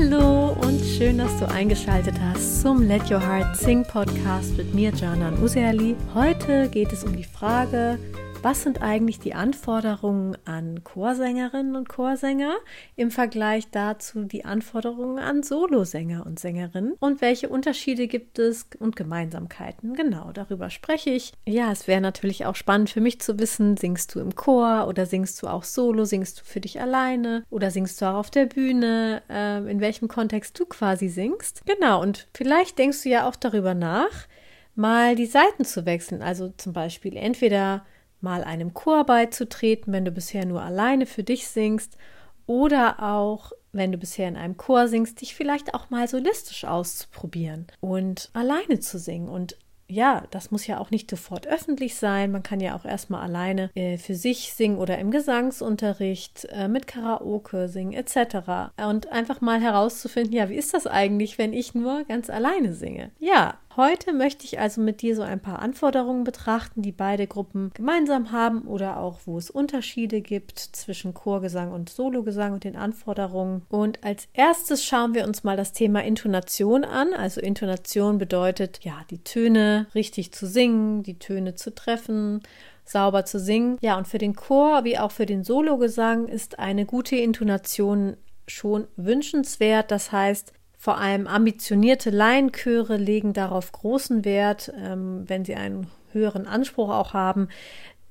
Hallo und schön, dass du eingeschaltet hast zum Let Your Heart Sing Podcast mit mir, Janan Useali. Heute geht es um die Frage, was sind eigentlich die Anforderungen an Chorsängerinnen und Chorsänger im Vergleich dazu die Anforderungen an Solosänger und Sängerinnen und welche Unterschiede gibt es und Gemeinsamkeiten? Genau, darüber spreche ich. Ja, es wäre natürlich auch spannend für mich zu wissen, singst du im Chor oder singst du auch solo, singst du für dich alleine oder singst du auch auf der Bühne, äh, in welchem Kontext du quasi singst. Genau, und vielleicht denkst du ja auch darüber nach, mal die Seiten zu wechseln. Also zum Beispiel entweder mal einem Chor beizutreten, wenn du bisher nur alleine für dich singst oder auch wenn du bisher in einem Chor singst, dich vielleicht auch mal solistisch auszuprobieren und alleine zu singen und ja, das muss ja auch nicht sofort öffentlich sein. Man kann ja auch erstmal alleine äh, für sich singen oder im Gesangsunterricht äh, mit Karaoke singen etc. Und einfach mal herauszufinden, ja, wie ist das eigentlich, wenn ich nur ganz alleine singe? Ja, Heute möchte ich also mit dir so ein paar Anforderungen betrachten, die beide Gruppen gemeinsam haben oder auch wo es Unterschiede gibt zwischen Chorgesang und Sologesang und den Anforderungen. Und als erstes schauen wir uns mal das Thema Intonation an. Also Intonation bedeutet ja, die Töne richtig zu singen, die Töne zu treffen sauber zu singen. Ja, und für den Chor wie auch für den Sologesang ist eine gute Intonation schon wünschenswert. Das heißt, vor allem ambitionierte Laienchöre legen darauf großen Wert, ähm, wenn sie einen höheren Anspruch auch haben.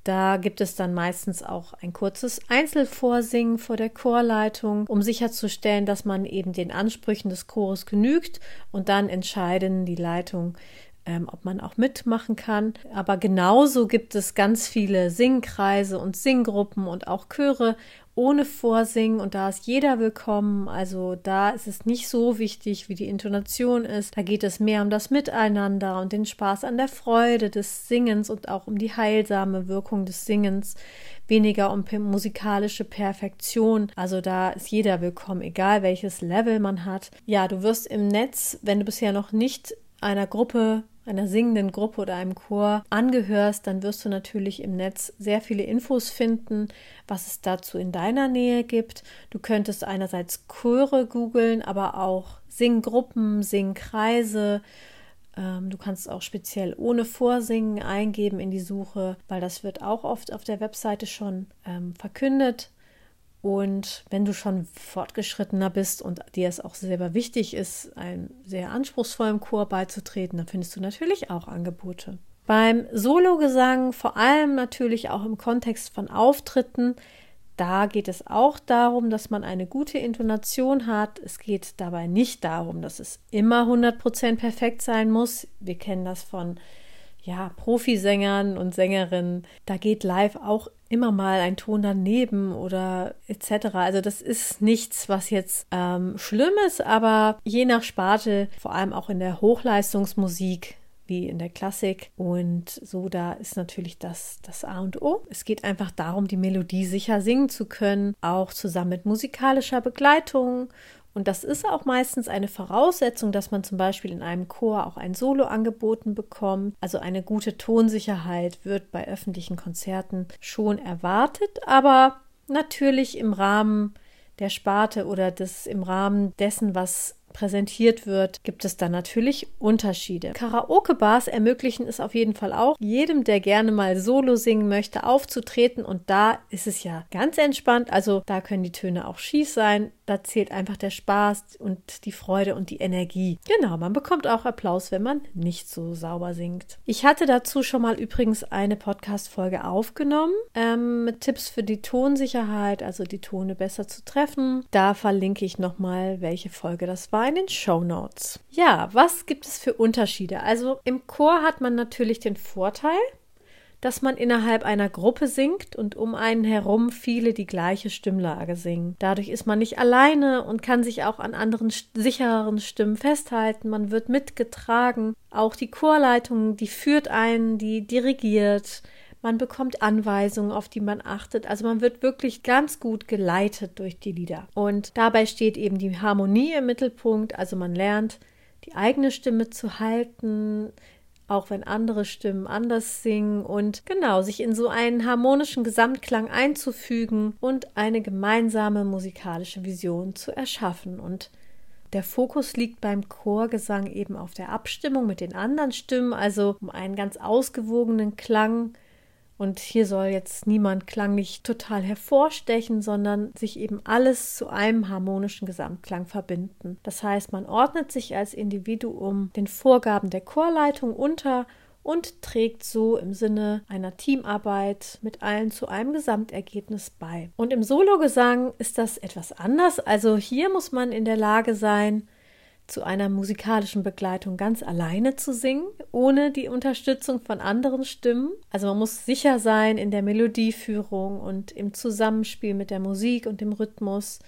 Da gibt es dann meistens auch ein kurzes Einzelvorsingen vor der Chorleitung, um sicherzustellen, dass man eben den Ansprüchen des Chores genügt und dann entscheiden die Leitung, ähm, ob man auch mitmachen kann. Aber genauso gibt es ganz viele Singkreise und Singgruppen und auch Chöre ohne Vorsingen und da ist jeder willkommen. Also da ist es nicht so wichtig, wie die Intonation ist. Da geht es mehr um das Miteinander und den Spaß an der Freude des Singens und auch um die heilsame Wirkung des Singens. Weniger um musikalische Perfektion. Also da ist jeder willkommen, egal welches Level man hat. Ja, du wirst im Netz, wenn du bisher noch nicht einer Gruppe einer singenden Gruppe oder einem Chor angehörst, dann wirst du natürlich im Netz sehr viele Infos finden, was es dazu in deiner Nähe gibt. Du könntest einerseits Chöre googeln, aber auch Singgruppen, Singkreise. Ähm, du kannst auch speziell ohne Vorsingen eingeben in die Suche, weil das wird auch oft auf der Webseite schon ähm, verkündet. Und wenn du schon fortgeschrittener bist und dir es auch selber wichtig ist, einem sehr anspruchsvollen Chor beizutreten, dann findest du natürlich auch Angebote. Beim Sologesang, vor allem natürlich auch im Kontext von Auftritten, da geht es auch darum, dass man eine gute Intonation hat. Es geht dabei nicht darum, dass es immer 100% perfekt sein muss. Wir kennen das von ja, Profisängern und Sängerinnen. Da geht live auch immer mal ein Ton daneben oder etc. Also das ist nichts, was jetzt ähm, schlimm ist, aber je nach Sparte, vor allem auch in der Hochleistungsmusik, wie in der Klassik. Und so, da ist natürlich das, das A und O. Es geht einfach darum, die Melodie sicher singen zu können, auch zusammen mit musikalischer Begleitung und das ist auch meistens eine Voraussetzung, dass man zum Beispiel in einem Chor auch ein Solo angeboten bekommt. Also eine gute Tonsicherheit wird bei öffentlichen Konzerten schon erwartet, aber natürlich im Rahmen der Sparte oder des, im Rahmen dessen, was präsentiert wird, gibt es da natürlich Unterschiede. Karaoke-Bars ermöglichen es auf jeden Fall auch, jedem, der gerne mal Solo singen möchte, aufzutreten. Und da ist es ja ganz entspannt. Also da können die Töne auch schief sein. Da zählt einfach der Spaß und die Freude und die Energie. Genau, man bekommt auch Applaus, wenn man nicht so sauber singt. Ich hatte dazu schon mal übrigens eine Podcast-Folge aufgenommen ähm, mit Tipps für die Tonsicherheit, also die Tone besser zu treffen. Da verlinke ich nochmal, welche Folge das war in den Show Notes. Ja, was gibt es für Unterschiede? Also im Chor hat man natürlich den Vorteil, dass man innerhalb einer Gruppe singt und um einen herum viele die gleiche Stimmlage singen. Dadurch ist man nicht alleine und kann sich auch an anderen sichereren Stimmen festhalten. Man wird mitgetragen. Auch die Chorleitung, die führt einen, die dirigiert. Man bekommt Anweisungen, auf die man achtet. Also man wird wirklich ganz gut geleitet durch die Lieder. Und dabei steht eben die Harmonie im Mittelpunkt. Also man lernt, die eigene Stimme zu halten, auch wenn andere Stimmen anders singen und genau sich in so einen harmonischen Gesamtklang einzufügen und eine gemeinsame musikalische Vision zu erschaffen. Und Der Fokus liegt beim Chorgesang eben auf der Abstimmung mit den anderen Stimmen, also um einen ganz ausgewogenen Klang. Und hier soll jetzt niemand klanglich total hervorstechen, sondern sich eben alles zu einem harmonischen Gesamtklang verbinden. Das heißt, man ordnet sich als Individuum den Vorgaben der Chorleitung unter und trägt so im Sinne einer Teamarbeit mit allen zu einem Gesamtergebnis bei. Und im Sologesang ist das etwas anders. Also hier muss man in der Lage sein, zu einer musikalischen Begleitung ganz alleine zu singen, ohne die Unterstützung von anderen Stimmen. Also man muss sicher sein in der Melodieführung und im Zusammenspiel mit der Musik und dem Rhythmus.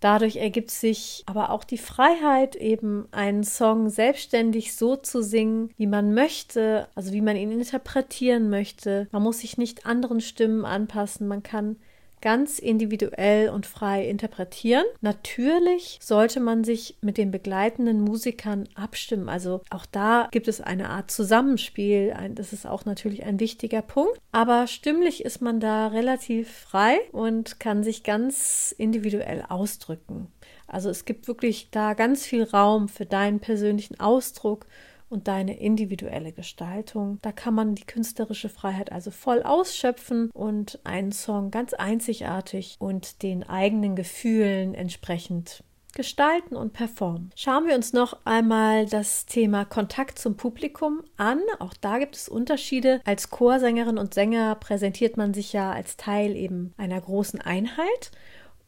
Dadurch ergibt sich aber auch die Freiheit, eben einen Song selbstständig so zu singen, wie man möchte, also wie man ihn interpretieren möchte. Man muss sich nicht anderen Stimmen anpassen, man kann ganz individuell und frei interpretieren. Natürlich sollte man sich mit den begleitenden Musikern abstimmen. Also auch da gibt es eine Art Zusammenspiel. Das ist auch natürlich ein wichtiger Punkt. Aber stimmlich ist man da relativ frei und kann sich ganz individuell ausdrücken. Also es gibt wirklich da ganz viel Raum für deinen persönlichen Ausdruck und deine individuelle Gestaltung. Da kann man die künstlerische Freiheit also voll ausschöpfen und einen Song ganz einzigartig und den eigenen Gefühlen entsprechend gestalten und performen. Schauen wir uns noch einmal das Thema Kontakt zum Publikum an. Auch da gibt es Unterschiede. Als Chorsängerin und Sänger präsentiert man sich ja als Teil eben einer großen Einheit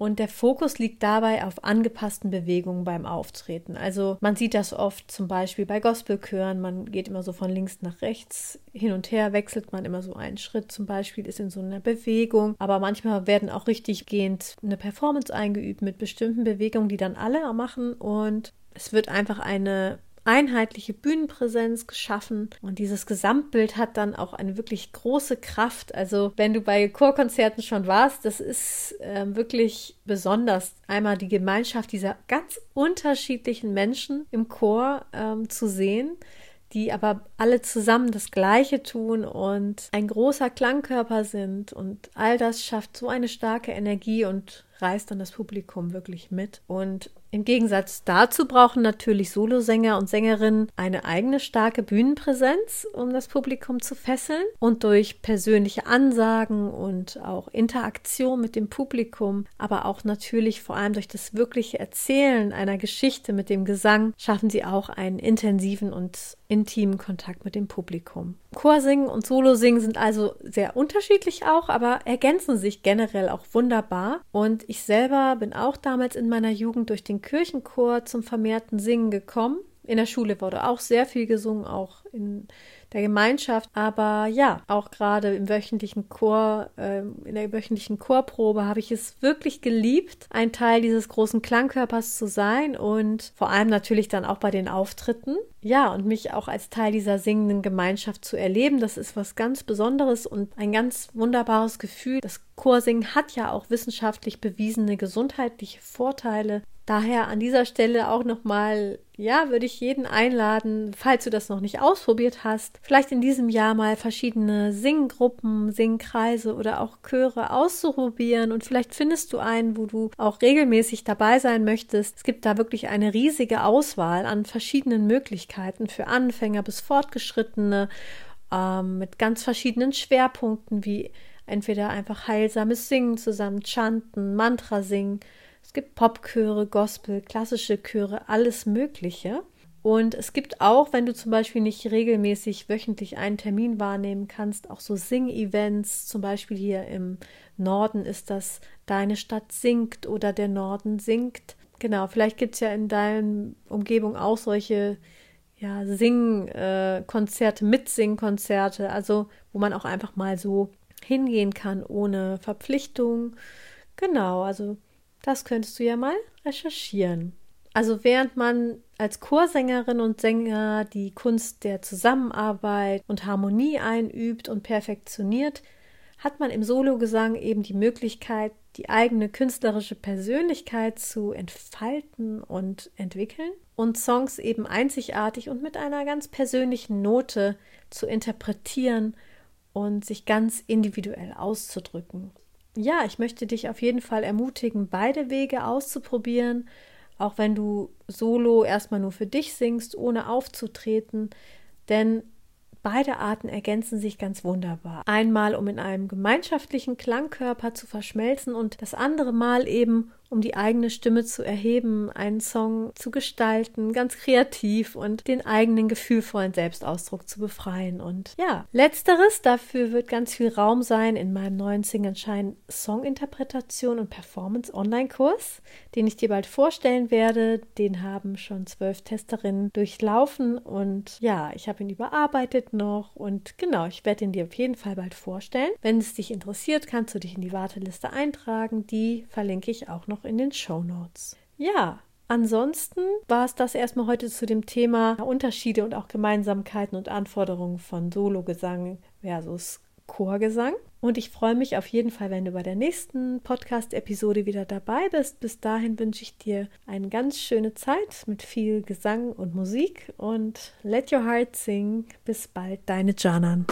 und der Fokus liegt dabei auf angepassten Bewegungen beim Auftreten. Also man sieht das oft zum Beispiel bei Gospelchören. Man geht immer so von links nach rechts hin und her, wechselt man immer so einen Schritt zum Beispiel, ist in so einer Bewegung. Aber manchmal werden auch richtig gehend eine Performance eingeübt mit bestimmten Bewegungen, die dann alle machen. Und es wird einfach eine einheitliche Bühnenpräsenz geschaffen und dieses Gesamtbild hat dann auch eine wirklich große Kraft. Also wenn du bei Chorkonzerten schon warst, das ist äh, wirklich besonders, einmal die Gemeinschaft dieser ganz unterschiedlichen Menschen im Chor ähm, zu sehen die aber alle zusammen das Gleiche tun und ein großer Klangkörper sind. Und all das schafft so eine starke Energie und reißt dann das Publikum wirklich mit. Und im Gegensatz dazu brauchen natürlich Solosänger und Sängerinnen eine eigene starke Bühnenpräsenz, um das Publikum zu fesseln. Und durch persönliche Ansagen und auch Interaktion mit dem Publikum, aber auch natürlich vor allem durch das wirkliche Erzählen einer Geschichte mit dem Gesang, schaffen sie auch einen intensiven und intimen Kontakt mit dem Publikum. Chorsingen und Solosingen sind also sehr unterschiedlich auch, aber ergänzen sich generell auch wunderbar. Und ich selber bin auch damals in meiner Jugend durch den Kirchenchor zum vermehrten Singen gekommen. In der Schule wurde auch sehr viel gesungen, auch in der Gemeinschaft. Aber ja, auch gerade im wöchentlichen Chor, äh, in der wöchentlichen Chorprobe habe ich es wirklich geliebt, ein Teil dieses großen Klangkörpers zu sein und vor allem natürlich dann auch bei den Auftritten. Ja, und mich auch als Teil dieser singenden Gemeinschaft zu erleben, das ist was ganz Besonderes und ein ganz wunderbares Gefühl. Das Chorsingen hat ja auch wissenschaftlich bewiesene gesundheitliche Vorteile. Daher an dieser Stelle auch nochmal, ja, würde ich jeden einladen, falls du das noch nicht ausprobiert hast, vielleicht in diesem Jahr mal verschiedene Singgruppen, Singkreise oder auch Chöre auszuprobieren und vielleicht findest du einen, wo du auch regelmäßig dabei sein möchtest. Es gibt da wirklich eine riesige Auswahl an verschiedenen Möglichkeiten für Anfänger bis Fortgeschrittene ähm, mit ganz verschiedenen Schwerpunkten wie entweder einfach heilsames Singen zusammen, Chanten, Mantra singen es gibt Popchöre, Gospel, klassische Chöre, alles Mögliche. Und es gibt auch, wenn du zum Beispiel nicht regelmäßig wöchentlich einen Termin wahrnehmen kannst, auch so Sing-Events. Zum Beispiel hier im Norden ist das Deine Stadt singt oder der Norden singt. Genau, vielleicht gibt es ja in deiner Umgebung auch solche ja, Sing-Konzerte, Mitsing-Konzerte, also wo man auch einfach mal so hingehen kann ohne Verpflichtung. Genau, also das könntest du ja mal recherchieren. Also während man als Chorsängerin und Sänger die Kunst der Zusammenarbeit und Harmonie einübt und perfektioniert, hat man im Sologesang eben die Möglichkeit, die eigene künstlerische Persönlichkeit zu entfalten und entwickeln und Songs eben einzigartig und mit einer ganz persönlichen Note zu interpretieren und sich ganz individuell auszudrücken ja, ich möchte dich auf jeden Fall ermutigen, beide Wege auszuprobieren, auch wenn du solo erstmal nur für dich singst, ohne aufzutreten, denn beide Arten ergänzen sich ganz wunderbar. Einmal, um in einem gemeinschaftlichen Klangkörper zu verschmelzen und das andere Mal eben, um die eigene Stimme zu erheben, einen Song zu gestalten, ganz kreativ und den eigenen gefühlvollen Selbstausdruck zu befreien. Und ja, letzteres, dafür wird ganz viel Raum sein in meinem neuen Sing Shine Songinterpretation und Performance Online-Kurs, den ich dir bald vorstellen werde. Den haben schon zwölf Testerinnen durchlaufen und ja, ich habe ihn überarbeitet noch und genau, ich werde ihn dir auf jeden Fall bald vorstellen. Wenn es dich interessiert, kannst du dich in die Warteliste eintragen. Die verlinke ich auch noch noch in den Show Notes. Ja, Ansonsten war es das erstmal heute zu dem Thema Unterschiede und auch Gemeinsamkeiten und Anforderungen von Sologesang versus Chorgesang. Und ich freue mich auf jeden Fall, wenn du bei der nächsten Podcast-Episode wieder dabei bist. Bis dahin wünsche ich dir eine ganz schöne Zeit mit viel Gesang und Musik und let your heart sing. Bis bald, deine Janan.